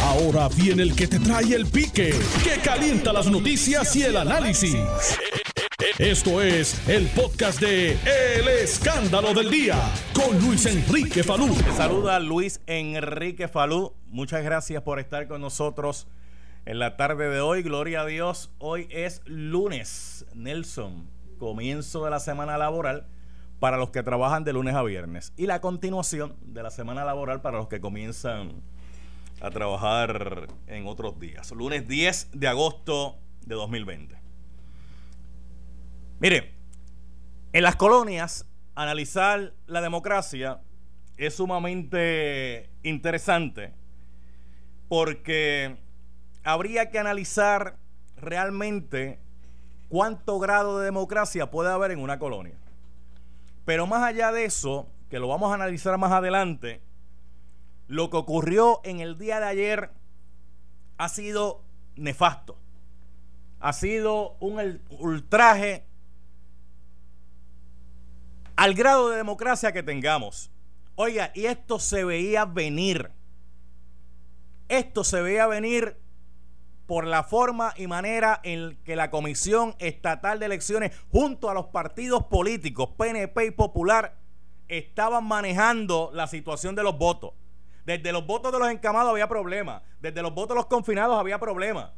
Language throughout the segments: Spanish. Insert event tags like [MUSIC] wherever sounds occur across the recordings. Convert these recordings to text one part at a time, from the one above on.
Ahora viene el que te trae el pique, que calienta las noticias y el análisis. Esto es el podcast de El Escándalo del Día con Luis Enrique Falú. Saluda Luis Enrique Falú. Muchas gracias por estar con nosotros en la tarde de hoy. Gloria a Dios. Hoy es lunes, Nelson, comienzo de la semana laboral para los que trabajan de lunes a viernes y la continuación de la semana laboral para los que comienzan a trabajar en otros días. Lunes 10 de agosto de 2020. Mire, en las colonias, analizar la democracia es sumamente interesante porque habría que analizar realmente cuánto grado de democracia puede haber en una colonia. Pero más allá de eso, que lo vamos a analizar más adelante, lo que ocurrió en el día de ayer ha sido nefasto. Ha sido un ultraje al grado de democracia que tengamos. Oiga, y esto se veía venir. Esto se veía venir por la forma y manera en que la Comisión Estatal de Elecciones, junto a los partidos políticos, PNP y Popular, estaban manejando la situación de los votos. Desde los votos de los encamados había problemas. Desde los votos de los confinados había problemas.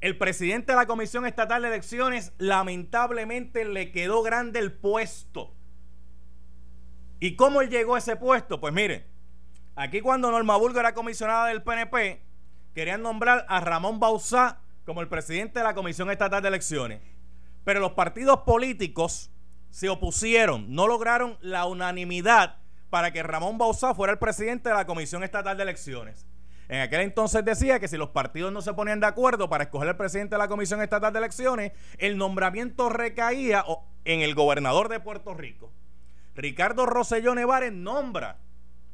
El presidente de la Comisión Estatal de Elecciones lamentablemente le quedó grande el puesto. ¿Y cómo él llegó a ese puesto? Pues mire, aquí cuando Norma Burgo era comisionada del PNP, querían nombrar a Ramón Bauzá como el presidente de la Comisión Estatal de Elecciones. Pero los partidos políticos se opusieron, no lograron la unanimidad para que Ramón Bauzá fuera el presidente de la Comisión Estatal de Elecciones. En aquel entonces decía que si los partidos no se ponían de acuerdo para escoger el presidente de la Comisión Estatal de Elecciones, el nombramiento recaía en el gobernador de Puerto Rico. Ricardo Rosselló Nevares nombra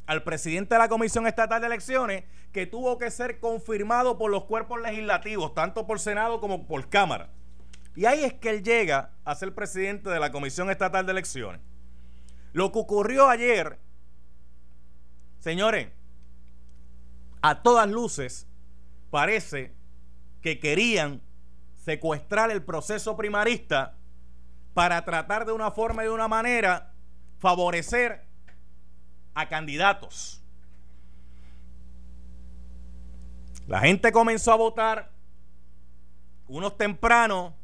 al presidente de la Comisión Estatal de Elecciones que tuvo que ser confirmado por los cuerpos legislativos, tanto por Senado como por Cámara. Y ahí es que él llega a ser presidente de la Comisión Estatal de Elecciones. Lo que ocurrió ayer, señores, a todas luces, parece que querían secuestrar el proceso primarista para tratar de una forma y de una manera favorecer a candidatos. La gente comenzó a votar, unos temprano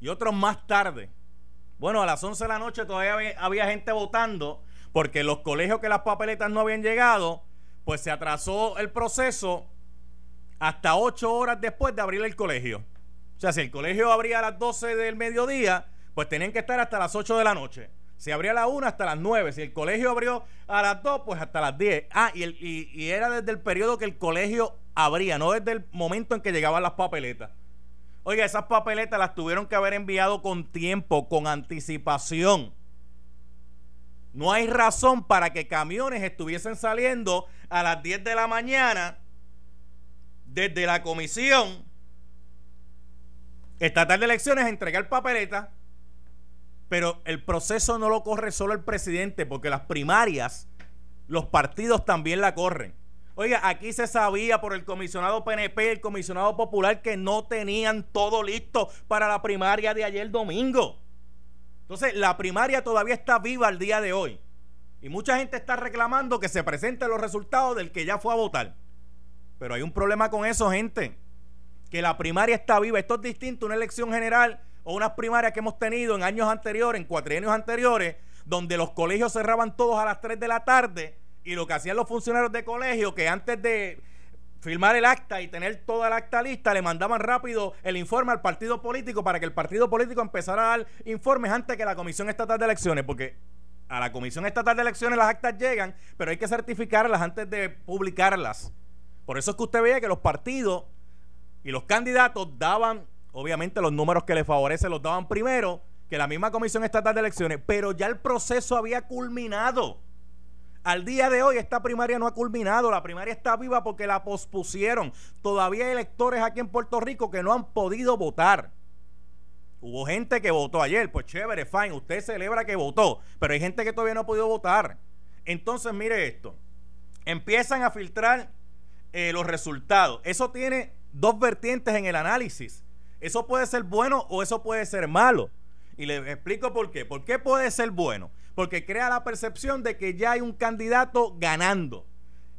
y otros más tarde. Bueno, a las 11 de la noche todavía había, gente votando porque los colegios que las papeletas no habían llegado, pues se atrasó el proceso hasta 8 horas después de abrir el colegio. O sea, si el colegio abría a las 12 del mediodía, pues tenían que estar hasta las 8 de la noche. Si abría a las 1 hasta las 9. Si el colegio abrió a las 2, pues hasta las 10. Ah, y, y era desde el periodo que el colegio abría, no desde el momento en que llegaban las papeletas. Oiga, esas papeletas las tuvieron que haber enviado con tiempo, con anticipación. No hay razón para que camiones estuviesen saliendo a las 10 de la mañana desde la comisión estatal de elecciones a entregar papeletas. Pero el proceso no lo corre solo el presidente, porque las primarias, los partidos también la corren. Oiga, aquí se sabía por el comisionado PNP, el comisionado popular, que no tenían todo listo para la primaria de ayer domingo. Entonces, la primaria todavía está viva al día de hoy. Y mucha gente está reclamando que se presenten los resultados del que ya fue a votar. Pero hay un problema con eso, gente. Que la primaria está viva. Esto es distinto a una elección general o unas primarias que hemos tenido en años anteriores, en cuatrienios anteriores, donde los colegios cerraban todos a las 3 de la tarde y lo que hacían los funcionarios de colegio, que antes de firmar el acta y tener toda la acta lista, le mandaban rápido el informe al partido político para que el partido político empezara a dar informes antes que la Comisión Estatal de Elecciones, porque a la Comisión Estatal de Elecciones las actas llegan, pero hay que certificarlas antes de publicarlas. Por eso es que usted veía que los partidos y los candidatos daban, obviamente los números que les favorecen los daban primero que la misma Comisión Estatal de Elecciones, pero ya el proceso había culminado. Al día de hoy esta primaria no ha culminado, la primaria está viva porque la pospusieron. Todavía hay electores aquí en Puerto Rico que no han podido votar. Hubo gente que votó ayer, pues chévere, fine, usted celebra que votó, pero hay gente que todavía no ha podido votar. Entonces, mire esto, empiezan a filtrar eh, los resultados. Eso tiene dos vertientes en el análisis. Eso puede ser bueno o eso puede ser malo. Y les explico por qué. ¿Por qué puede ser bueno? Porque crea la percepción de que ya hay un candidato ganando.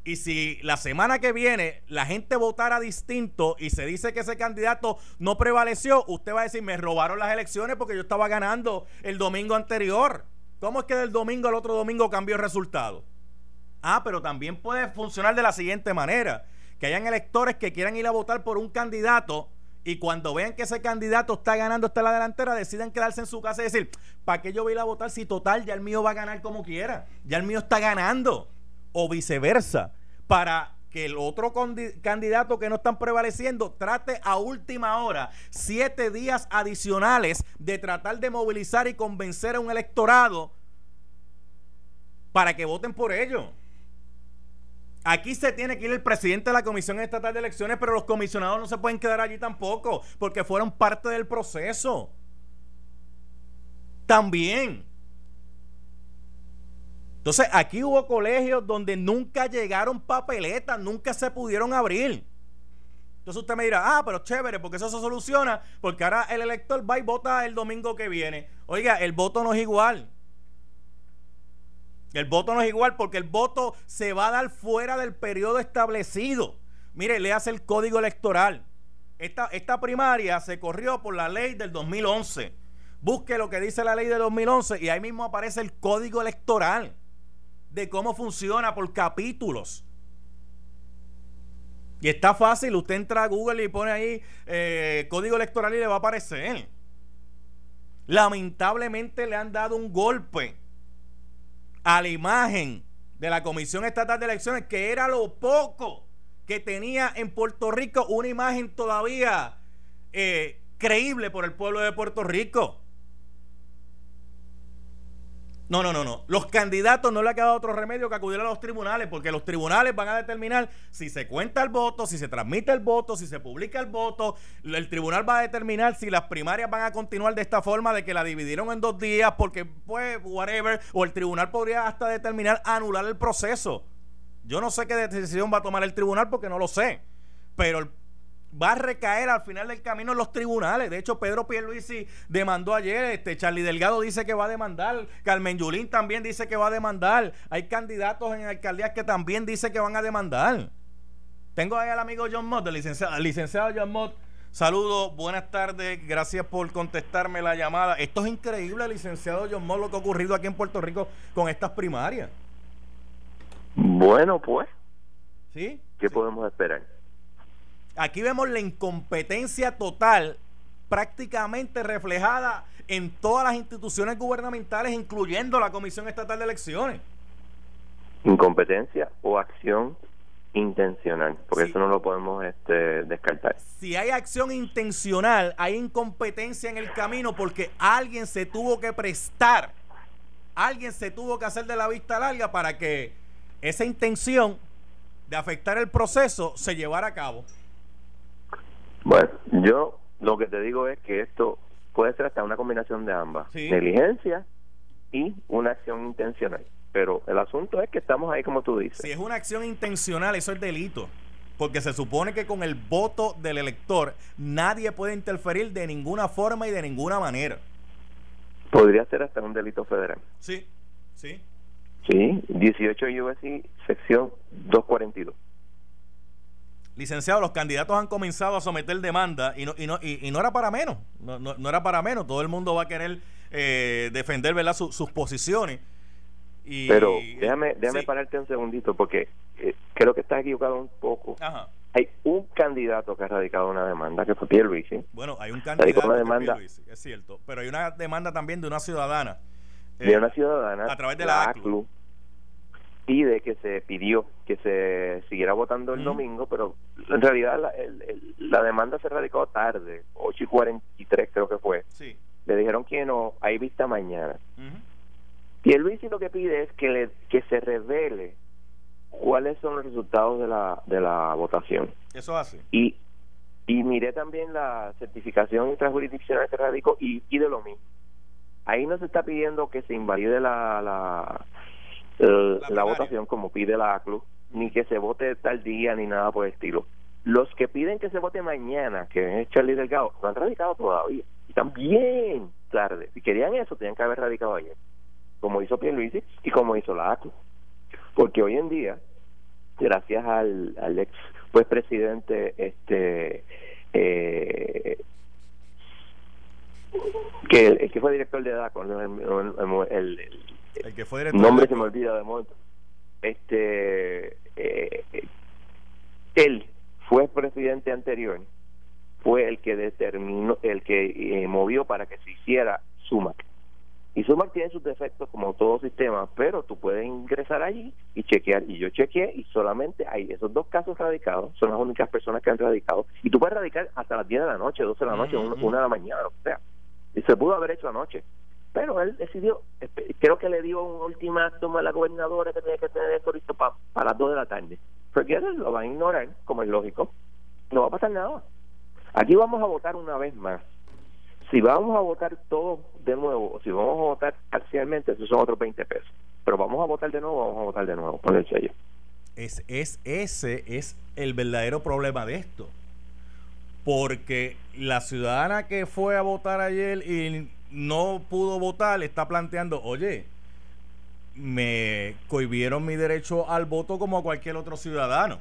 Y si la semana que viene la gente votara distinto y se dice que ese candidato no prevaleció, usted va a decir, me robaron las elecciones porque yo estaba ganando el domingo anterior. ¿Cómo es que del domingo al otro domingo cambió el resultado? Ah, pero también puede funcionar de la siguiente manera. Que hayan electores que quieran ir a votar por un candidato y cuando vean que ese candidato está ganando, en la delantera, deciden quedarse en su casa y decir, ¿para qué yo voy a ir a votar si total ya el mío va a ganar como quiera? Ya el mío está ganando. O viceversa para que el otro candidato que no están prevaleciendo trate a última hora, siete días adicionales de tratar de movilizar y convencer a un electorado para que voten por ello. Aquí se tiene que ir el presidente de la Comisión Estatal de Elecciones, pero los comisionados no se pueden quedar allí tampoco, porque fueron parte del proceso. También entonces, aquí hubo colegios donde nunca llegaron papeletas, nunca se pudieron abrir. Entonces usted me dirá, ah, pero chévere, porque eso se soluciona, porque ahora el elector va y vota el domingo que viene. Oiga, el voto no es igual. El voto no es igual porque el voto se va a dar fuera del periodo establecido. Mire, le hace el código electoral. Esta, esta primaria se corrió por la ley del 2011. Busque lo que dice la ley del 2011 y ahí mismo aparece el código electoral de cómo funciona por capítulos. Y está fácil, usted entra a Google y pone ahí eh, código electoral y le va a aparecer. Lamentablemente le han dado un golpe a la imagen de la Comisión Estatal de Elecciones, que era lo poco que tenía en Puerto Rico una imagen todavía eh, creíble por el pueblo de Puerto Rico. No, no, no, no. Los candidatos no le ha quedado otro remedio que acudir a los tribunales, porque los tribunales van a determinar si se cuenta el voto, si se transmite el voto, si se publica el voto. El tribunal va a determinar si las primarias van a continuar de esta forma, de que la dividieron en dos días, porque, pues, whatever. O el tribunal podría hasta determinar anular el proceso. Yo no sé qué decisión va a tomar el tribunal porque no lo sé. Pero el va a recaer al final del camino en los tribunales. De hecho, Pedro Pierluisi demandó ayer, este Charlie Delgado dice que va a demandar, Carmen Yulín también dice que va a demandar. Hay candidatos en alcaldías que también dicen que van a demandar. Tengo ahí al amigo John Mott, el licenciado, licenciado John Mott. Saludos, buenas tardes, gracias por contestarme la llamada. Esto es increíble, licenciado John Mott, lo que ha ocurrido aquí en Puerto Rico con estas primarias. Bueno, pues. ¿Sí? ¿Qué podemos esperar? Aquí vemos la incompetencia total prácticamente reflejada en todas las instituciones gubernamentales, incluyendo la Comisión Estatal de Elecciones. Incompetencia o acción intencional, porque eso no lo podemos este, descartar. Si hay acción intencional, hay incompetencia en el camino porque alguien se tuvo que prestar, alguien se tuvo que hacer de la vista larga para que esa intención de afectar el proceso se llevara a cabo. Bueno, yo lo que te digo es que esto puede ser hasta una combinación de ambas, negligencia y una acción intencional. Pero el asunto es que estamos ahí como tú dices. Si es una acción intencional, eso es delito. Porque se supone que con el voto del elector nadie puede interferir de ninguna forma y de ninguna manera. Podría ser hasta un delito federal. Sí, sí. Sí, 18 USC, sección 242. Licenciado, los candidatos han comenzado a someter demanda y no, y no, y, no era para menos, no, no, era para menos, todo el mundo va a querer eh, defender ¿verdad? sus posiciones. Y, Pero déjame, déjame pararte un segundito porque eh, creo que estás equivocado un poco. Hay un candidato que ha radicado una demanda, que fue Pierre Luisi. Bueno, hay un candidato una demanda, es cierto, pero hay una demanda también de una ciudadana. de una ciudadana. A través de la, ACLU pide que se pidió que se siguiera votando el domingo, pero en realidad la, la demanda se radicó tarde, 8 y 43 creo que fue. Sí. Le dijeron que no, hay vista mañana. Y el Luis lo que pide es que, le, que se revele cuáles son los resultados de la, de la votación. Eso hace. Y, y miré también la certificación intrajurisdiccional que radicó y pide lo mismo. Ahí no se está pidiendo que se invalide la, la la, votación como pide la ACLU, ni que se vote tal día, ni nada por el estilo. Los que piden que se vote mañana, que es Charlie Delgado, no han radicado todavía. Están bien tarde. Si querían eso, tenían que haber radicado ayer. Como hizo Pierluisi y como hizo la ACU. Porque hoy en día, gracias al, al ex pues presidente este eh, que que fue director de DACO el, el, que fue director nombre se me olvida de momento este eh, él fue presidente anterior fue el que determinó el que eh, movió para que se hiciera SUMAC y Sumac tiene sus defectos como todo sistema, pero tú puedes ingresar allí y chequear. Y yo chequeé y solamente hay esos dos casos radicados, son las únicas personas que han radicado. Y tú puedes radicar hasta las 10 de la noche, 12 de la noche, 1 de la mañana, o sea. Y se pudo haber hecho anoche. Pero él decidió, creo que le dio un ultimátum a la gobernadora que tenía que tener esto listo para las 2 de la tarde. Porque él lo va a ignorar, como es lógico. No va a pasar nada. Aquí vamos a votar una vez más si vamos a votar todo de nuevo, o si vamos a votar parcialmente, esos son otros 20 pesos. Pero vamos a votar de nuevo, vamos a votar de nuevo, con el sello. Es, es, ese es el verdadero problema de esto. Porque la ciudadana que fue a votar ayer y no pudo votar, está planteando, oye, me cohibieron mi derecho al voto como a cualquier otro ciudadano.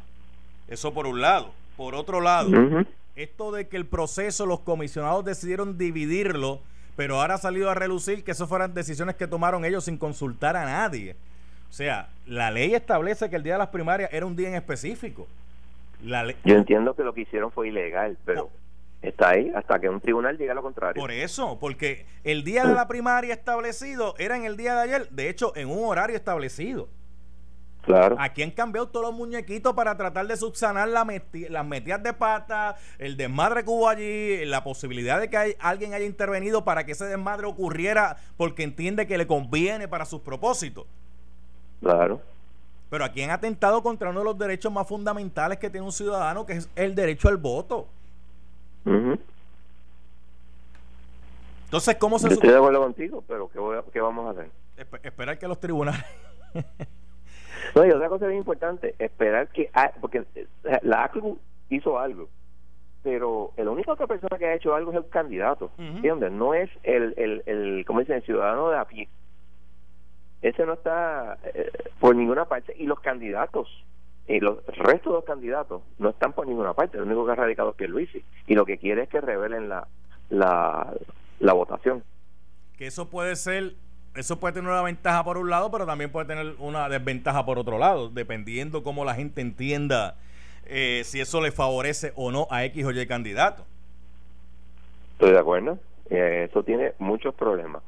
Eso por un lado. Por otro lado, esto de que el proceso, los comisionados decidieron dividirlo, pero ahora ha salido a relucir que eso fueran decisiones que tomaron ellos sin consultar a nadie. O sea, la ley establece que el día de las primarias era un día en específico. La Yo entiendo que lo que hicieron fue ilegal, pero está ahí hasta que un tribunal diga lo contrario. Por eso, porque el día de la primaria establecido era en el día de ayer, de hecho, en un horario establecido. Aquí han cambiado todos los muñequitos para tratar de subsanar la las metidas de pata, el desmadre que hubo allí, la posibilidad de que alguien haya intervenido para que ese desmadre ocurriera porque entiende que le conviene para sus propósitos. Claro. Pero aquí han atentado contra uno de los derechos más fundamentales que tiene un ciudadano, que es el derecho al voto. Entonces, ¿cómo se... estoy de acuerdo contigo, pero ¿qué, qué vamos a hacer? esperar que los tribunales [LAUGHS] No, y otra cosa bien importante, esperar que, porque eh, la ACLU hizo algo, pero la única otra persona que ha hecho algo es el candidato, ¿entiendes? No es el, el, el, como dicen, el ciudadano de a pie. Ese no está eh, por ninguna parte, y los candidatos, y los restos de los candidatos no están por ninguna parte, el único que ha radicado es Pierluisi, y lo que quiere es que revelen la, la, la votación. Que eso puede ser eso puede tener una ventaja por un lado, pero también puede tener una desventaja por otro lado, dependiendo cómo la gente entienda eh, si eso le favorece o no a X o Y candidato. Estoy de acuerdo. Eh, eso tiene muchos problemas.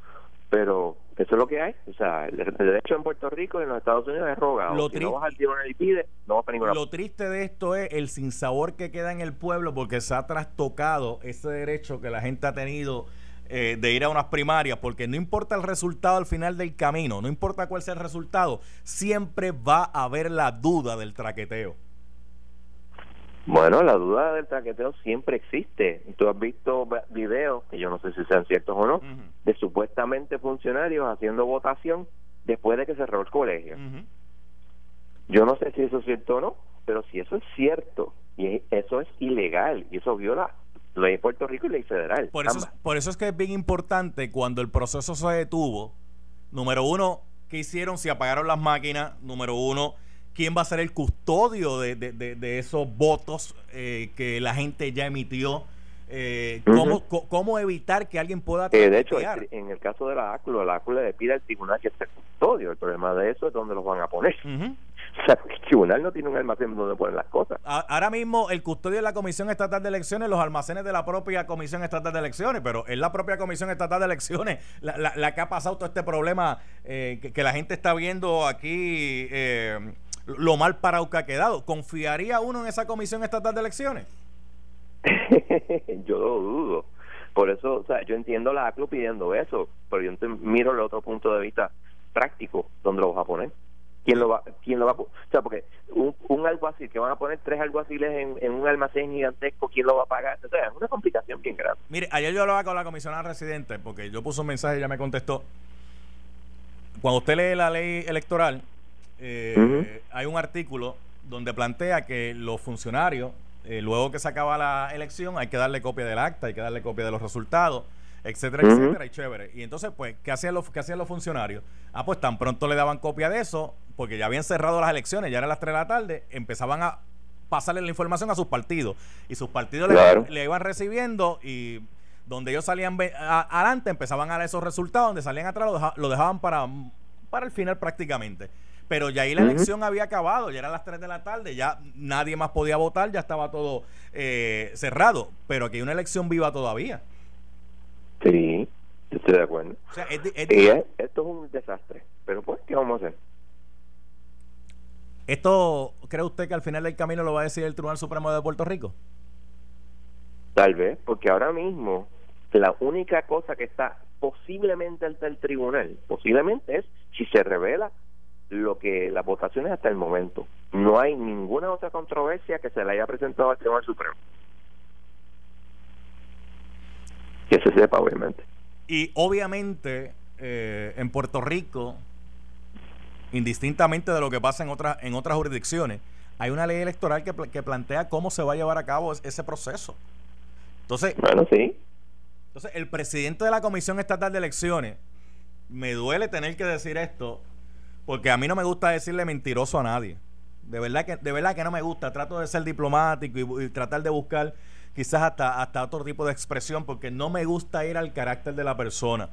Pero eso es lo que hay. O sea, el, derecho en Puerto Rico y en los Estados Unidos es rogado. Lo si no vas al tribunal y pide, no vas para Lo triste de esto es el sinsabor que queda en el pueblo porque se ha trastocado ese derecho que la gente ha tenido eh, de ir a unas primarias, porque no importa el resultado al final del camino, no importa cuál sea el resultado, siempre va a haber la duda del traqueteo. Bueno, la duda del traqueteo siempre existe. Tú has visto videos, que yo no sé si sean ciertos o no, de supuestamente funcionarios haciendo votación después de que cerró el colegio. Yo no sé si eso es cierto o no, pero si eso es cierto y eso es ilegal y eso viola ley de Puerto Rico y ley federal. Por eso, por eso es que es bien importante cuando el proceso se detuvo, número uno, ¿qué hicieron? Si apagaron las máquinas, número uno, ¿quién va a ser el custodio de, de, esos votos eh, que la gente ya emitió? Eh, ¿cómo, ¿cómo, evitar que alguien pueda eh, de hecho en el caso de la ACLU la ACLU le pide al tribunal que esté custodio. El problema de eso es donde los van a poner. [LAUGHS] O sea el tribunal no tiene un almacén donde ponen las cosas. Ahora mismo el custodio de la Comisión Estatal de Elecciones los almacenes de la propia Comisión Estatal de Elecciones pero es la propia Comisión Estatal de Elecciones [LAUGHS] la, la, que ha pasado todo este problema eh, que, la gente está viendo aquí lo mal parado que ha quedado ¿confiaría uno en esa Comisión Estatal de Elecciones? [LAUGHS] yo lo dudo. Por eso, o sea, yo entiendo la ACLU pidiendo eso, pero yo miro el otro punto de vista práctico, ¿dónde lo vas a poner? ¿Quién lo va, quién lo va a O sea, porque un, un alguacil que van a poner tres alguaciles en, en, un almacén gigantesco, ¿quién lo va a pagar? O sea, es una complicación bien grande. Mire, ayer yo hablaba con la comisionada residente, porque yo puse un mensaje y ella me contestó. Cuando usted lee la ley electoral, eh, hay un artículo donde plantea que los funcionarios, eh, luego que se acaba la elección, hay que darle copia del acta, hay que darle copia de los resultados, etcétera, etcétera, y chévere. Y entonces, pues, ¿qué hacían, los, ¿qué hacían los funcionarios? Ah, pues tan pronto le daban copia de eso, porque ya habían cerrado las elecciones, ya eran las 3 de la tarde, empezaban a pasarle la información a sus partidos. Y sus partidos le, iban recibiendo y donde ellos salían adelante empezaban a dar esos resultados, donde salían atrás lo, dejaban para, para el final prácticamente. Pero ya ahí la elección había acabado, ya eran las 3 de la tarde, ya nadie más podía votar, ya estaba todo eh, cerrado. Pero aquí hay una elección viva todavía. Sí, estoy de acuerdo. esto es un desastre, pero pues, ¿qué vamos a hacer? ¿Esto cree usted que al final del camino lo va a decir el Tribunal Supremo de Puerto Rico? Tal vez, porque ahora mismo la única cosa que está posiblemente ante el tribunal, posiblemente es si se revela lo que las votaciones hasta el momento. No hay ninguna otra controversia que se le haya presentado al Tribunal Supremo. Que se sepa, obviamente. Y obviamente eh, en Puerto Rico indistintamente de lo que pasa en, otras en otras jurisdicciones, hay una ley electoral que, que, plantea cómo se va a llevar a cabo ese proceso. Entonces, bueno, sí. Entonces, el presidente de la Comisión Estatal de Elecciones, me duele tener que decir esto, porque a mí no me gusta decirle mentiroso a nadie. De verdad que, de verdad que no me gusta. Trato de ser diplomático y, tratar de buscar quizás hasta, hasta otro tipo de expresión, porque no me gusta ir al carácter de la persona.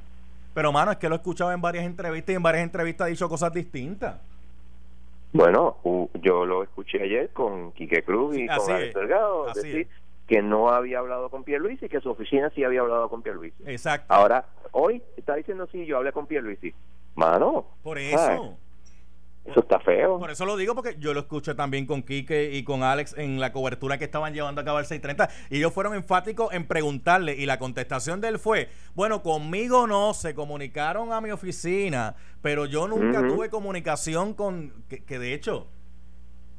Pero, mano, es que lo he escuchado en varias entrevistas y en varias entrevistas ha dicho cosas distintas. Bueno, yo lo escuché ayer con Quique Cruz y con Alex Delgado decir que no había hablado con Pierluisi y que su oficina sí había hablado con Pierluisi. Exacto. Ahora, hoy está diciendo sí, yo hablé con Pierluisi. Mano. Por eso. Eso está feo. Por eso lo digo, porque yo lo escuché también con Quique y con Alex en la cobertura que estaban llevando a cabo el 630. Y ellos fueron enfáticos en preguntarle. Y la contestación de él fue: Bueno, conmigo no, se comunicaron a mi oficina, pero yo nunca tuve comunicación con. Que, de hecho,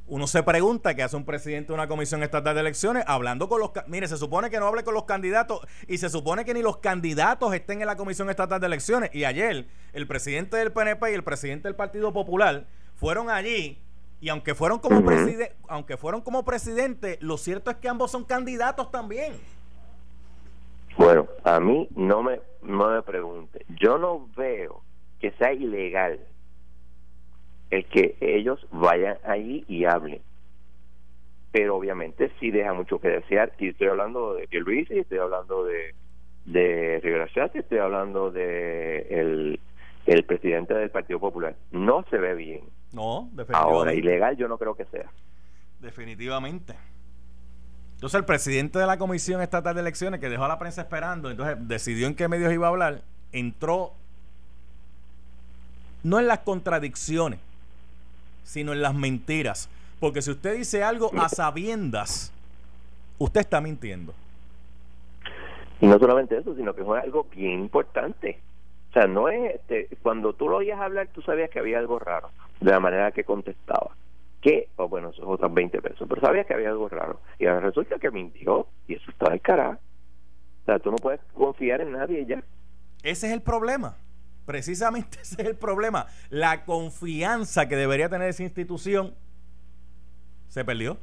uno se pregunta qué hace un presidente de una comisión estatal de elecciones hablando con los mire se supone que no hable con los candidatos y se supone que ni los candidatos estén en la comisión estatal de elecciones y ayer el presidente del PNP y el presidente del Partido Popular fueron allí y aunque fueron como presidente, aunque fueron como presidente, lo cierto es que ambos son candidatos también. Bueno, a mí no me no me pregunte. Yo no veo que sea ilegal el que ellos vayan allí y hablen. Pero obviamente sí deja mucho que desear. Y estoy hablando de Luis, estoy hablando de, de Rivera estoy hablando de el, el presidente del Partido Popular. No se ve bien. No, definitivamente. Ahora, ilegal yo no creo que sea. Definitivamente. Entonces el presidente de la Comisión Estatal de Elecciones, que dejó a la prensa esperando, entonces decidió en qué medios iba a hablar, entró no en las contradicciones, sino en las mentiras. Porque si usted dice algo a sabiendas, usted está mintiendo. Y no solamente eso, sino que fue algo bien importante. O sea, no es, este, cuando tú lo oías hablar, tú sabías que había algo raro de la manera que contestaba. Que, o bueno, esos otros 20 pesos, pero sabías que había algo raro. Y ahora resulta que mintió y eso está carajo. O sea, tú no puedes confiar en nadie ya. Ese es el problema. Precisamente [LAUGHS] ese es el problema. La confianza que debería tener esa institución se perdió.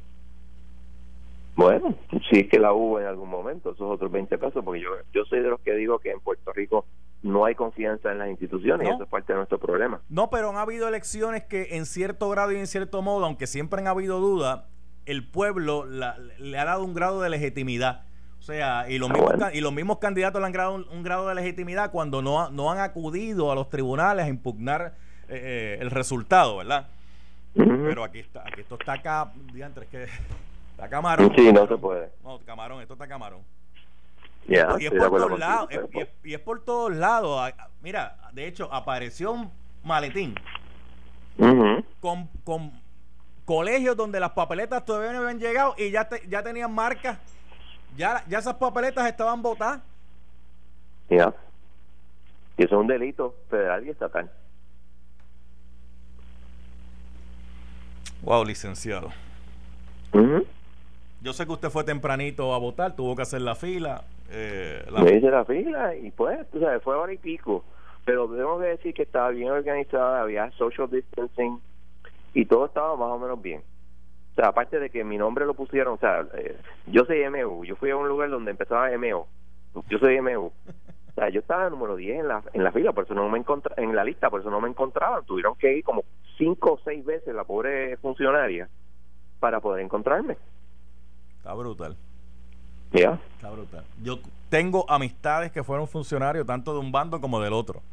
Bueno, sí es que la hubo en algún momento, esos otros 20 pesos, porque yo, yo soy de los que digo que en Puerto Rico no hay confianza en las instituciones y eso es parte de nuestro problema. No, pero han habido elecciones que en cierto grado y en cierto modo, aunque siempre han habido dudas, el pueblo le ha dado un grado de legitimidad. O sea, y los, ah, mismos, y los mismos candidatos le han dado un, grado de legitimidad cuando no, no han acudido a los tribunales a impugnar eh, eh, el resultado, ¿verdad? Pero aquí está, aquí esto está acá, diantres, que está camarón. Sí, no se puede. No, camarón, esto está camarón y, es por todos lados, y, es, por todos lados. Mira, de hecho, apareció un maletín con, con colegios donde las papeletas todavía no habían llegado y ya, ya tenían marcas. Ya, ya esas papeletas estaban botadas. Ya. Y eso es un delito federal y estatal. Wow, licenciado. Yo sé que usted fue tempranito a votar, tuvo que hacer la fila. Eh, hice la fila y pues, tú sabes, fue hora y pico. Pero tengo que decir que estaba bien organizada, había social distancing y todo estaba más o menos bien. O sea, aparte de que mi nombre lo pusieron, o sea, eh, yo soy MU, yo fui a un lugar donde empezaba MO, yo soy MU. O sea, yo estaba número 10 en la, en la fila, por eso no me encontra, en la lista, por eso no me encontraban. Tuvieron que ir como cinco o seis veces la pobre funcionaria para poder encontrarme. Está brutal. Ya. Está brutal. Yo tengo amistades que fueron funcionarios tanto de un bando como del otro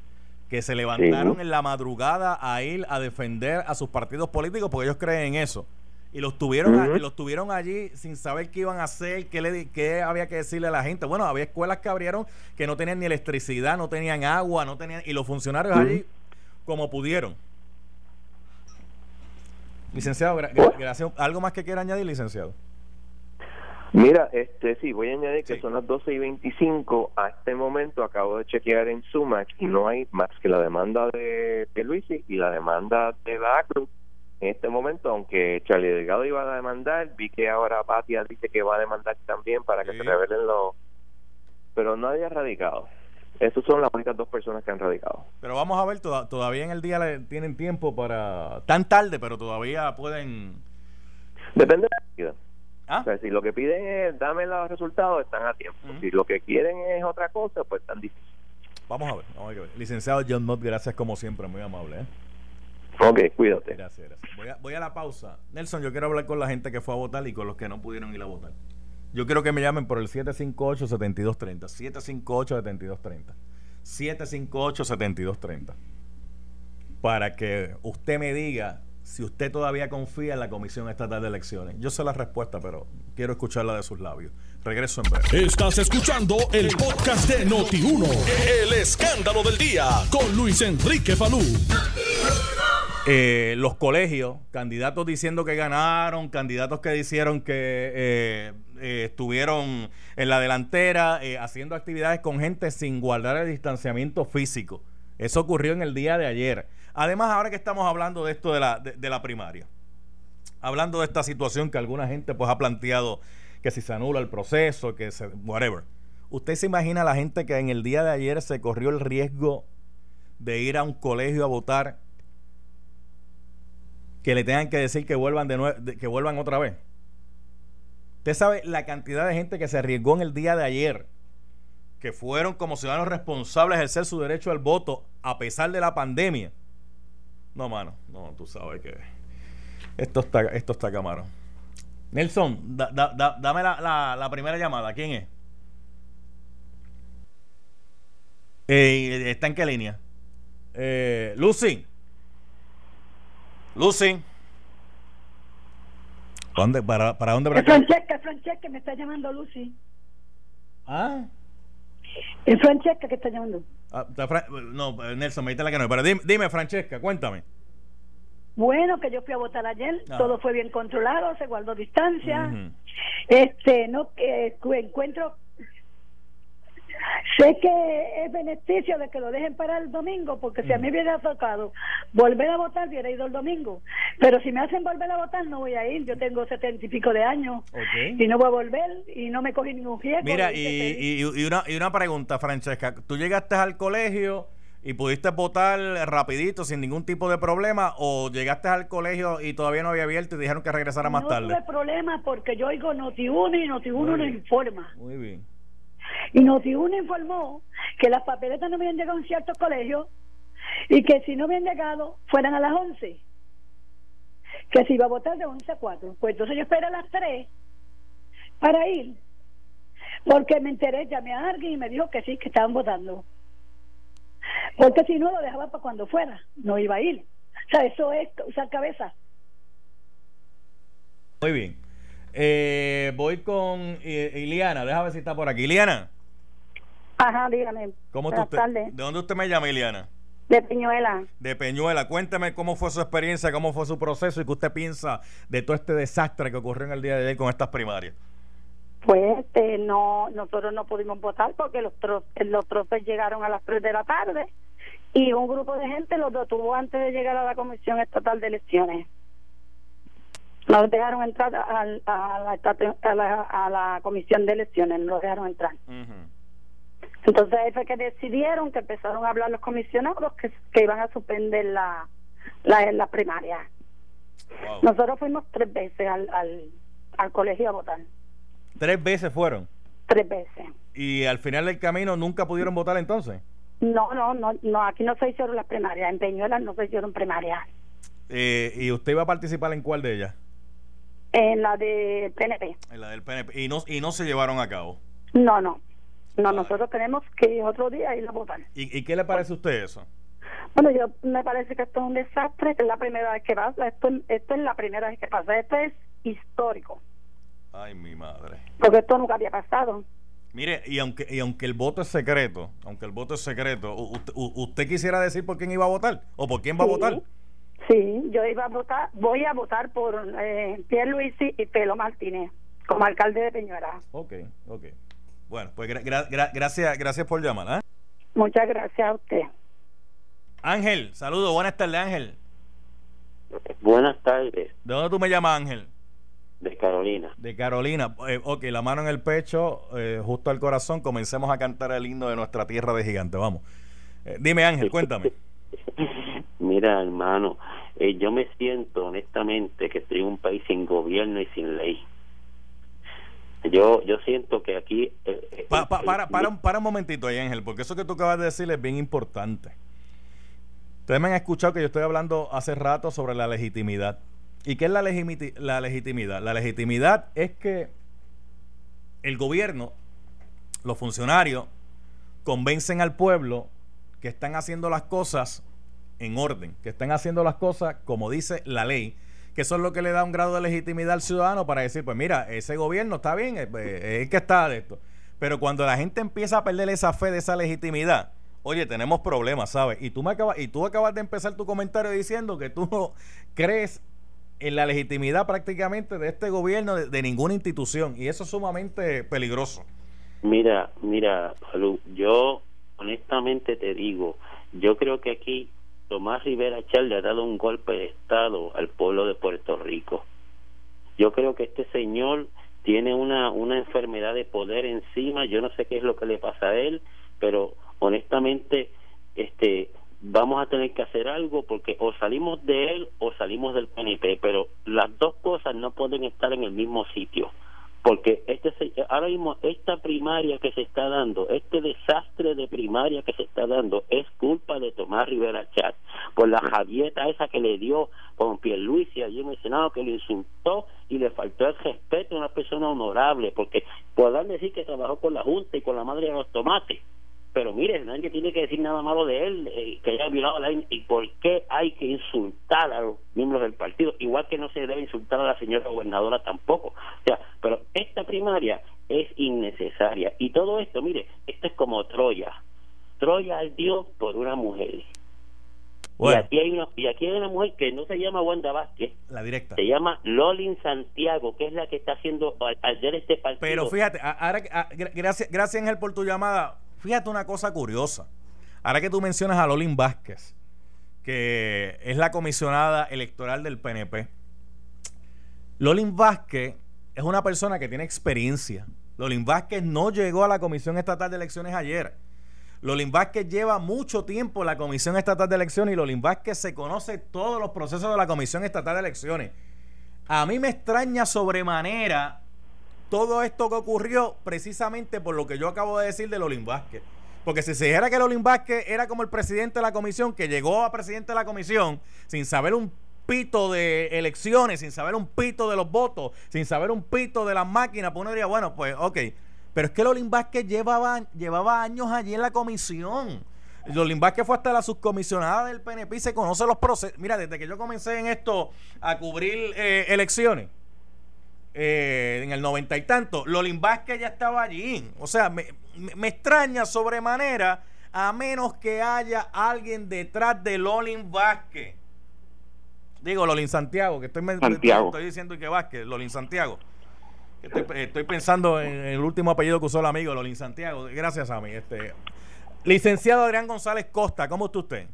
que se levantaron en la madrugada a ir a defender a sus partidos políticos porque ellos creen en eso. Y los tuvieron, los tuvieron allí sin saber qué iban a hacer, qué, le, qué había que decirle a la gente. Bueno, había escuelas que abrieron que no tenían ni electricidad, no tenían agua, no tenían... Y los funcionarios allí como pudieron. Licenciado, gracias. ¿Algo más que quiera añadir, licenciado? Mira, este sí, voy a añadir que son las 12 y 25. A este momento acabo de chequear en Sumac y no hay más que la demanda de, Luisi y la demanda de la En este momento, aunque Charlie Delgado iba a demandar, vi que ahora Patia dice que va a demandar también para que se revelen los. Pero nadie ha radicado. Esas son las únicas dos personas que han radicado. Pero vamos a ver, todavía en el día tienen tiempo para. Tan tarde, pero todavía pueden. Depende de la vida. ¿Ah? si lo que piden es dame los resultados, están a tiempo. Si lo que quieren es otra cosa, pues están difícil. Vamos a ver, vamos a ver. Licenciado John Mott, gracias como siempre, muy amable. ¿eh? Ok, cuídate. Gracias, gracias. Voy a, voy a la pausa. Nelson, yo quiero hablar con la gente que fue a votar y con los que no pudieron ir a votar. Yo quiero que me llamen por el 758-7230. 758-7230. 758-7230. Para que usted me diga si usted todavía confía en la Comisión Estatal de Elecciones. Yo sé la respuesta, pero quiero escucharla de sus labios. Regreso en breve. Estás escuchando el podcast de Noti1. El escándalo del día con Luis Enrique Falú. Eh, los colegios, candidatos diciendo que ganaron, candidatos que dijeron que eh, eh, estuvieron en la delantera haciendo actividades con gente sin guardar el distanciamiento físico. Eso ocurrió en el día de ayer. Además, ahora que estamos hablando de esto de la, de, la primaria, hablando de esta situación que alguna gente pues ha planteado que si se anula el proceso, que se, whatever. ¿Usted se imagina la gente que en el día de ayer se corrió el riesgo de ir a un colegio a votar que le tengan que decir que vuelvan de nuevo, que vuelvan otra vez? Usted sabe la cantidad de gente que se arriesgó en el día de ayer, que fueron como ciudadanos responsables de ejercer su derecho al voto a pesar de la pandemia no, mano, no, tú sabes que esto está, esto está camarón. Nelson, dame la, primera llamada. ¿Quién es? Eh, ¿Está en qué línea? Eh, Lucy. Lucy. ¿Dónde, para, ¿Para dónde? Para Francesca, Francesca, me está llamando Lucy. Ah. Es Francesca que está llamando. Ah, no, Nelson, me la que no. Pero dime, Francesca, cuéntame. Bueno, que yo fui a votar ayer, ah. todo fue bien controlado, se guardó distancia. Este, no que encuentro Sé que es beneficio de que lo dejen para el domingo, porque si a mí me hubiera tocado volver a votar, hubiera ido el domingo. Pero si me hacen volver a votar, no voy a ir. Yo tengo setenta y pico de años y no voy a volver y no me cogí ningún riesgo. Mira, y, y, una, y una pregunta, Francesca. ¿Tú llegaste al colegio y pudiste votar rapidito, sin ningún tipo de problema, o llegaste al colegio y todavía no había abierto y dijeron que regresara más tarde? No tuve problema porque yo oigo Noti1 y Noti1 no informa. Muy bien. Y Noti1 informó que las papeletas no habían llegado en ciertos colegios y que si no habían llegado fueran a las 11. Que se iba a votar de 11 a 4. Pues entonces yo esperé a las 3 para ir. Porque me enteré, llamé a alguien y me dijo que sí, que estaban votando. Porque si no lo dejaba para cuando fuera, no iba a ir. O sea, eso es usar cabeza. Muy bien. Eh, voy con Iliana, déjame ver si está por aquí. Iliana. Ajá, dígame. ¿Cómo usted, ¿De dónde usted me llama, Iliana? De Peñuela. De Peñuela. Cuénteme cómo fue su experiencia, cómo fue su proceso y qué usted piensa de todo este desastre que ocurrió en el día de hoy con estas primarias. Pues este, no, nosotros no pudimos votar porque los, los trozos llegaron a las 3 de la tarde y un grupo de gente los detuvo antes de llegar a la Comisión Estatal de Elecciones. Nos dejaron entrar a, a, la, a, la, Comisión de Elecciones, no dejaron entrar. Entonces ahí fue que decidieron que empezaron a hablar los comisionados que, que iban a suspender la, la, la primaria. Nosotros fuimos tres veces al, al, al colegio a votar. ¿Tres veces fueron? Tres veces. ¿Y al final del camino nunca pudieron votar entonces? No, no, no, no aquí no se hicieron las primarias. En Peñuelas no se hicieron primarias. Eh, ¿Y usted iba a participar en cuál de ellas? En la de PNP. En la del PNP. ¿Y no, y no se llevaron a cabo? No, no. No, nosotros tenemos que otro día ir a votar. ¿Y, ¿Y qué le parece a usted eso? Bueno, yo me parece que esto es un desastre, es la primera vez que pasa. Esto, esto es la primera vez que pasa. Esto es histórico. Ay, mi madre. Porque esto nunca había pasado. Mire, y aunque, y aunque el voto es secreto, aunque el voto es secreto, ¿usted, quisiera decir por quién iba a votar? ¿O por quién va a votar? Sí, yo iba a votar, voy a votar por eh, Pierre Luisi y Pelo Martínez como alcalde de Peñuela. Ok, ok. Bueno, pues gracias, gracias por llamar. ¿eh? Muchas gracias a usted. Ángel, saludos, buenas tardes Ángel. Buenas tardes. ¿De dónde tú me llamas Ángel? De Carolina. De Carolina. Eh, ok, la mano en el pecho, eh, justo al corazón, comencemos a cantar el himno de nuestra tierra de gigante. Vamos. Eh, dime Ángel, cuéntame. [LAUGHS] Mira, hermano, eh, yo me siento honestamente que estoy en un país sin gobierno y sin ley. Yo yo siento que aquí... para, para, un, para un momentito ahí, Ángel, porque eso que tú acabas de decir es bien importante. Ustedes me han escuchado que yo estoy hablando hace rato sobre la legitimidad. ¿Y qué es la, la legitimidad? La legitimidad es que el gobierno, los funcionarios, convencen al pueblo que están haciendo las cosas en orden, que están haciendo las cosas como dice la ley, que eso es lo que le da un grado de legitimidad al ciudadano para decir, pues mira, ese gobierno está bien, es, es que está de esto. Pero cuando la gente empieza a perder esa fe de esa legitimidad, oye, tenemos problemas, ¿sabes? Y tú, me acabas, y tú acabas de empezar tu comentario diciendo que tú no crees en la legitimidad prácticamente de este gobierno, de, ninguna institución, y eso es sumamente peligroso. Mira, mira, Salud, yo honestamente te digo, yo creo que aquí Tomás Rivera Chal le ha dado un golpe de Estado al pueblo de Puerto Rico. Yo creo que este señor tiene una, una enfermedad de poder encima, yo no sé qué es lo que le pasa a él, pero honestamente este vamos a tener que hacer algo porque o salimos de él o salimos del PNP, pero las dos cosas no pueden estar en el mismo sitio. Porque este ahora mismo esta primaria que se está dando, este desastre de primaria que se está dando es culpa de Tomás Rivera Chat por la javieta esa que le dio con Pierluisi allí en el Senado que le insultó y le faltó el respeto a una persona honorable porque podrán decir que trabajó con la Junta y con la madre de los tomates pero mire, nadie tiene que decir nada malo de él, eh, que haya violado la ley, y por qué hay que insultar a los miembros del partido, igual que no se debe insultar a la señora gobernadora tampoco. O sea, pero esta primaria es innecesaria. Y todo esto, mire, esto es como Troya. Troya dio por una mujer. Y, aquí hay una, y aquí hay una mujer que no se llama Wanda Vázquez. La directa. Se llama Lolin Santiago, que es la que está haciendo ayer este partido. Pero fíjate, ahora, gracias, gracias Ángel por tu llamada Fíjate una cosa curiosa. Ahora que tú mencionas a Lolin Vázquez, que es la comisionada electoral del PNP, Lolin Vázquez es una persona que tiene experiencia. Lolin Vázquez no llegó a la Comisión Estatal de Elecciones ayer. Lolin Vázquez lleva mucho tiempo en la Comisión Estatal de Elecciones y Lolin Vázquez se conoce todos los procesos de la Comisión Estatal de Elecciones. A mí me extraña sobremanera todo esto que ocurrió precisamente por lo que yo acabo de decir de Lolín Vázquez. Porque si se dijera que Lolín Vázquez era como el presidente de la comisión, que llegó a presidente de la comisión sin saber un pito de elecciones, sin saber un pito de los votos, sin saber un pito de las máquinas, pues uno diría, bueno, pues ok. Pero es que Lolín Vázquez llevaba, llevaba años allí en la comisión. Lolín Vázquez fue hasta la subcomisionada del PNP y se conoce los procesos. Mira, desde que yo comencé en esto a cubrir eh, elecciones, eh, en el noventa y tanto, Lolin Vázquez ya estaba allí. O sea, me, extraña sobremanera a menos que haya alguien detrás de Lolin Vázquez. Digo, Lolin Santiago, que estoy, estoy diciendo que Vázquez, Lolin Santiago. Estoy, pensando en el último apellido que usó el amigo, Lolin Santiago. Gracias a mí. Este, licenciado Adrián González Costa, ¿cómo está usted?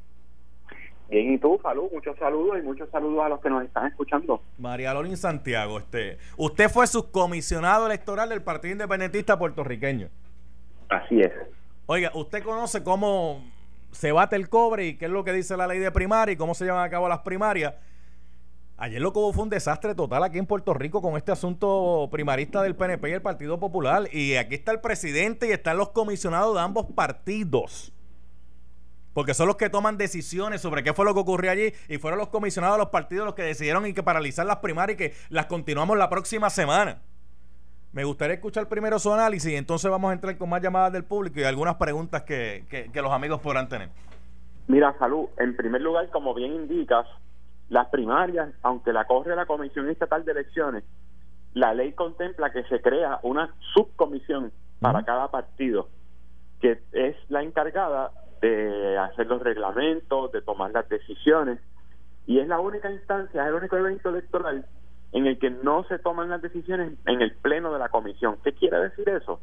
Bien, y tú, salud, muchos saludos y muchos saludos a los que nos están escuchando. María Lorin Santiago, este, usted fue subcomisionado electoral del Partido Independentista puertorriqueño. Así es. Oiga, ¿usted conoce cómo se bate el cobre y qué es lo que dice la ley de primaria y cómo se llevan a cabo las primarias? Ayer lo que hubo fue un desastre total aquí en Puerto Rico con este asunto primarista del PNP y el Partido Popular. Y aquí está el presidente y están los comisionados de ambos partidos. Porque son los que toman decisiones sobre qué fue lo que ocurrió allí. Y fueron los comisionados de los partidos los que decidieron y que paralizar las primarias y que las continuamos la próxima semana. Me gustaría escuchar primero su análisis y entonces vamos a entrar con más llamadas del público y algunas preguntas que, que, que los amigos podrán tener. Mira, Salud, en primer lugar, como bien indicas, las primarias, aunque la corre la Comisión Estatal de Elecciones, la ley contempla que se crea una subcomisión para cada partido, que es la encargada de hacer los reglamentos, de tomar las decisiones, y es la única instancia, es el único evento electoral en el que no se toman las decisiones en el pleno de la comisión. ¿Qué quiere decir eso?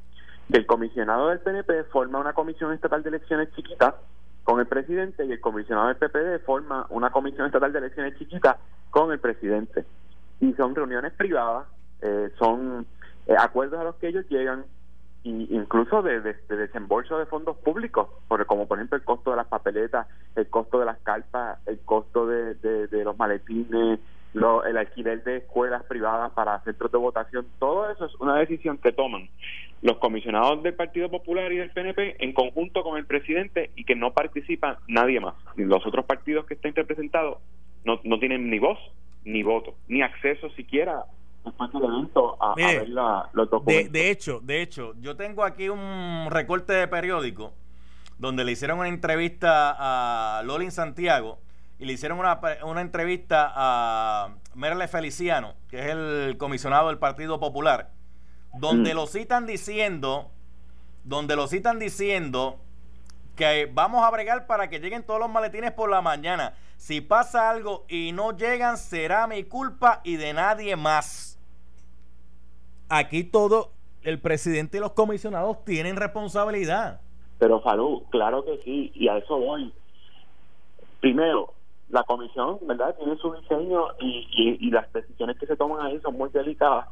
Que el comisionado del PNP forma una comisión estatal de elecciones chiquita con el presidente y el comisionado del PPD forma una comisión estatal de elecciones chiquita con el presidente. Y son reuniones privadas, eh, son eh, acuerdos a los que ellos llegan, y incluso de, desembolso de fondos públicos, porque como por ejemplo el costo de las papeletas, el costo de las carpas, el costo de, de los maletines, el alquiler de escuelas privadas para centros de votación, todo eso es una decisión que toman los comisionados del Partido Popular y del PNP en conjunto con el presidente y que no participa nadie más. Los otros partidos que estén representados no, no tienen ni voz ni voto, ni acceso siquiera después del evento a, ver los documentos. De, de, hecho, de hecho, yo tengo aquí un recorte de periódico donde le hicieron una entrevista a Lolin Santiago y le hicieron una, una entrevista a Merle Feliciano, que es el comisionado del Partido Popular, donde mm. lo citan diciendo, donde lo citan diciendo que vamos a bregar para que lleguen todos los maletines por la mañana. Si pasa algo y no llegan, será mi culpa y de nadie más. Aquí todo, el presidente y los comisionados tienen responsabilidad. Pero Falú, claro que sí, y a eso voy. Primero, la comisión, ¿verdad? Tiene su diseño y, y, las decisiones que se toman ahí son muy delicadas.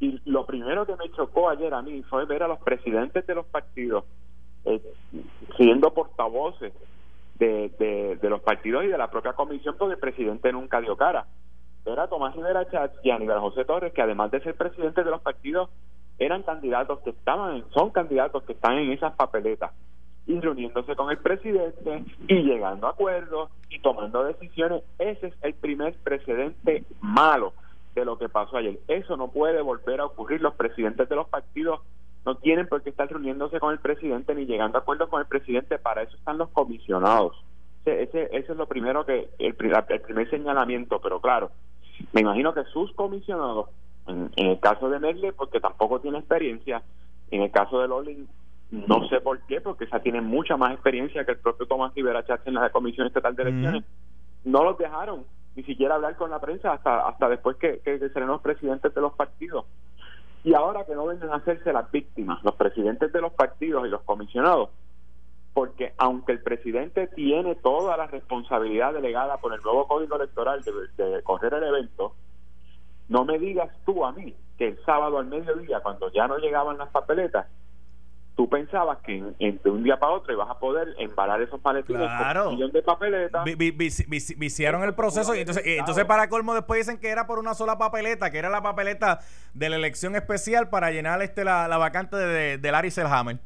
Y lo primero que me chocó ayer a mí fue ver a los presidentes de los partidos eh, siendo portavoces de, de, los partidos y de la propia comisión, porque el presidente nunca dio cara. Era Tomás Rivera Chatz y Aníbal José Torres, que además de ser presidentes de los partidos, eran candidatos que estaban, son candidatos que están en esas papeletas y reuniéndose con el presidente y llegando a acuerdos y tomando decisiones. Ese es el primer precedente malo de lo que pasó ayer. Eso no puede volver a ocurrir. Los presidentes de los partidos no tienen por qué estar reuniéndose con el presidente ni llegando a acuerdos con el presidente. Para eso están los comisionados. Ese, ese, es lo primero que, el, el primer señalamiento. Pero claro, me imagino que sus comisionados, en, el caso de Merle, porque tampoco tiene experiencia, en el caso de Lolin, no sé por qué, porque esa tiene mucha más experiencia que el propio Tomás Rivera Chávez en la Comisión Estatal de Elecciones. No los dejaron ni siquiera hablar con la prensa hasta hasta después que, que, serán los presidentes de los partidos. Y ahora que no vengan a hacerse las víctimas, los presidentes de los partidos y los comisionados, porque aunque el presidente tiene toda la responsabilidad delegada por el nuevo código electoral de, de correr el evento, no me digas tú a mí que el sábado al mediodía, cuando ya no llegaban las papeletas, tú pensabas que en, de un día para otro ibas a poder embalar esos maletines claro. con un millón de papeletas. viciaron el proceso y entonces, entonces para colmo después dicen que era por una sola papeleta, que era la papeleta de la elección especial para llenar este la, vacante de, de, Larry Selhammer.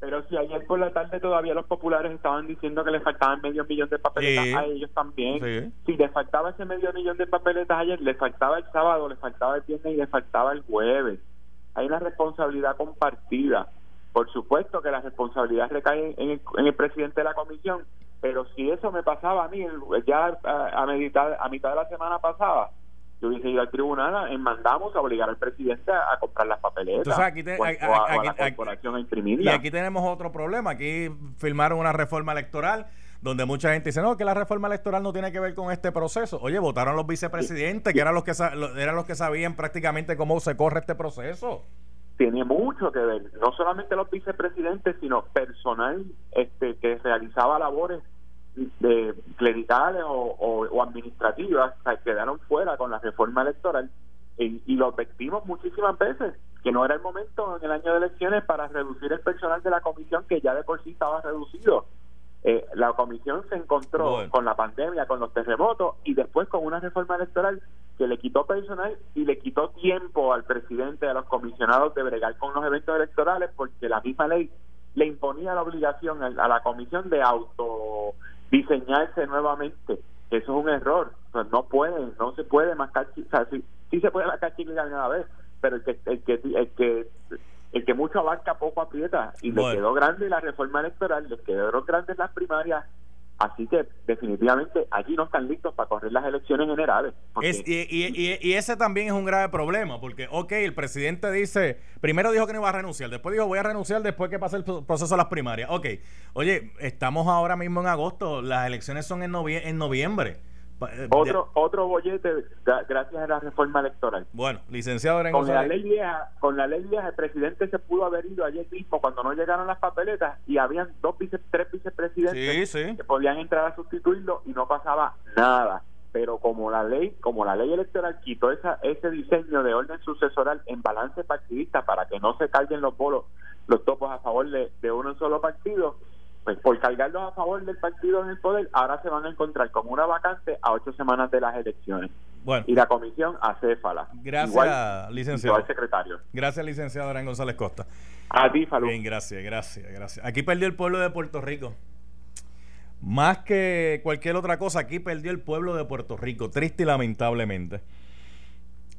Pero si ayer por la tarde todavía los populares estaban diciendo que les faltaban medio millón de papeletas a ellos también. Si les faltaba ese medio millón de papeletas ayer, les faltaba el sábado, les faltaba el viernes y les faltaba el jueves. Hay una responsabilidad compartida por supuesto que la responsabilidad recae en el, presidente de la comisión, pero si eso me pasaba a mí ya a, a, mitad, a mitad de la semana pasada, yo hubiese ido al tribunal en mandamos a obligar al presidente a, comprar las papeletas aquí o, a, la corporación a imprimirlas. Y aquí tenemos otro problema. Aquí firmaron una reforma electoral donde mucha gente dice, no, que la reforma electoral no tiene que ver con este proceso. Oye, votaron los vicepresidentes, que eran los que, eran los que sabían prácticamente cómo se corre este proceso tiene mucho que ver, no solamente los vicepresidentes, sino personal este que realizaba labores de clericales o, o, administrativas quedaron fuera con la reforma electoral y, y lo advertimos muchísimas veces que no era el momento en el año de elecciones para reducir el personal de la comisión que ya de por sí estaba reducido. Eh, la comisión se encontró con la pandemia, con los terremotos y después con una reforma electoral que le quitó personal y le quitó tiempo al presidente, a los comisionados de bregar con los eventos electorales, porque la misma ley le imponía la obligación a, la comisión de auto diseñarse nuevamente. Eso es un error. no puede, no se puede marcar, o sea, sí, se puede marcar chicle una vez, pero el que, el que, el que el que mucho abarca poco aprieta y le quedó grande la reforma electoral, le quedó grandes las primarias Así que definitivamente allí no están listos para correr las elecciones generales. y, ese también es un grave problema, porque, ok, el presidente dice, primero dijo que no iba a renunciar, después dijo voy a renunciar después que pase el proceso de las primarias. Ok, oye, estamos ahora mismo en agosto, las elecciones son en, en noviembre. Eh, otro otro bollete gracias a la reforma electoral. Bueno, licenciado con la ley vieja, con la ley vieja el presidente se pudo haber ido ayer mismo cuando no llegaron las papeletas y habían dos vice, tres vicepresidentes que podían entrar a sustituirlo y no pasaba nada. Pero como la ley, como la ley electoral quitó esa, ese diseño de orden sucesoral en balance partidista para que no se carguen los bolos, los topos a favor de, de uno solo partido, pues por cargarlos a favor del partido en el poder, ahora se van a encontrar con una vacante a ocho semanas de las elecciones. Bueno. Y la comisión acéfala. Gracias, licenciado. secretario. Gracias, licenciado Aran González Costa. A ti, Falú. Bien, gracias, gracias, gracias. Aquí perdió el pueblo de Puerto Rico. Más que cualquier otra cosa, aquí perdió el pueblo de Puerto Rico, triste y lamentablemente.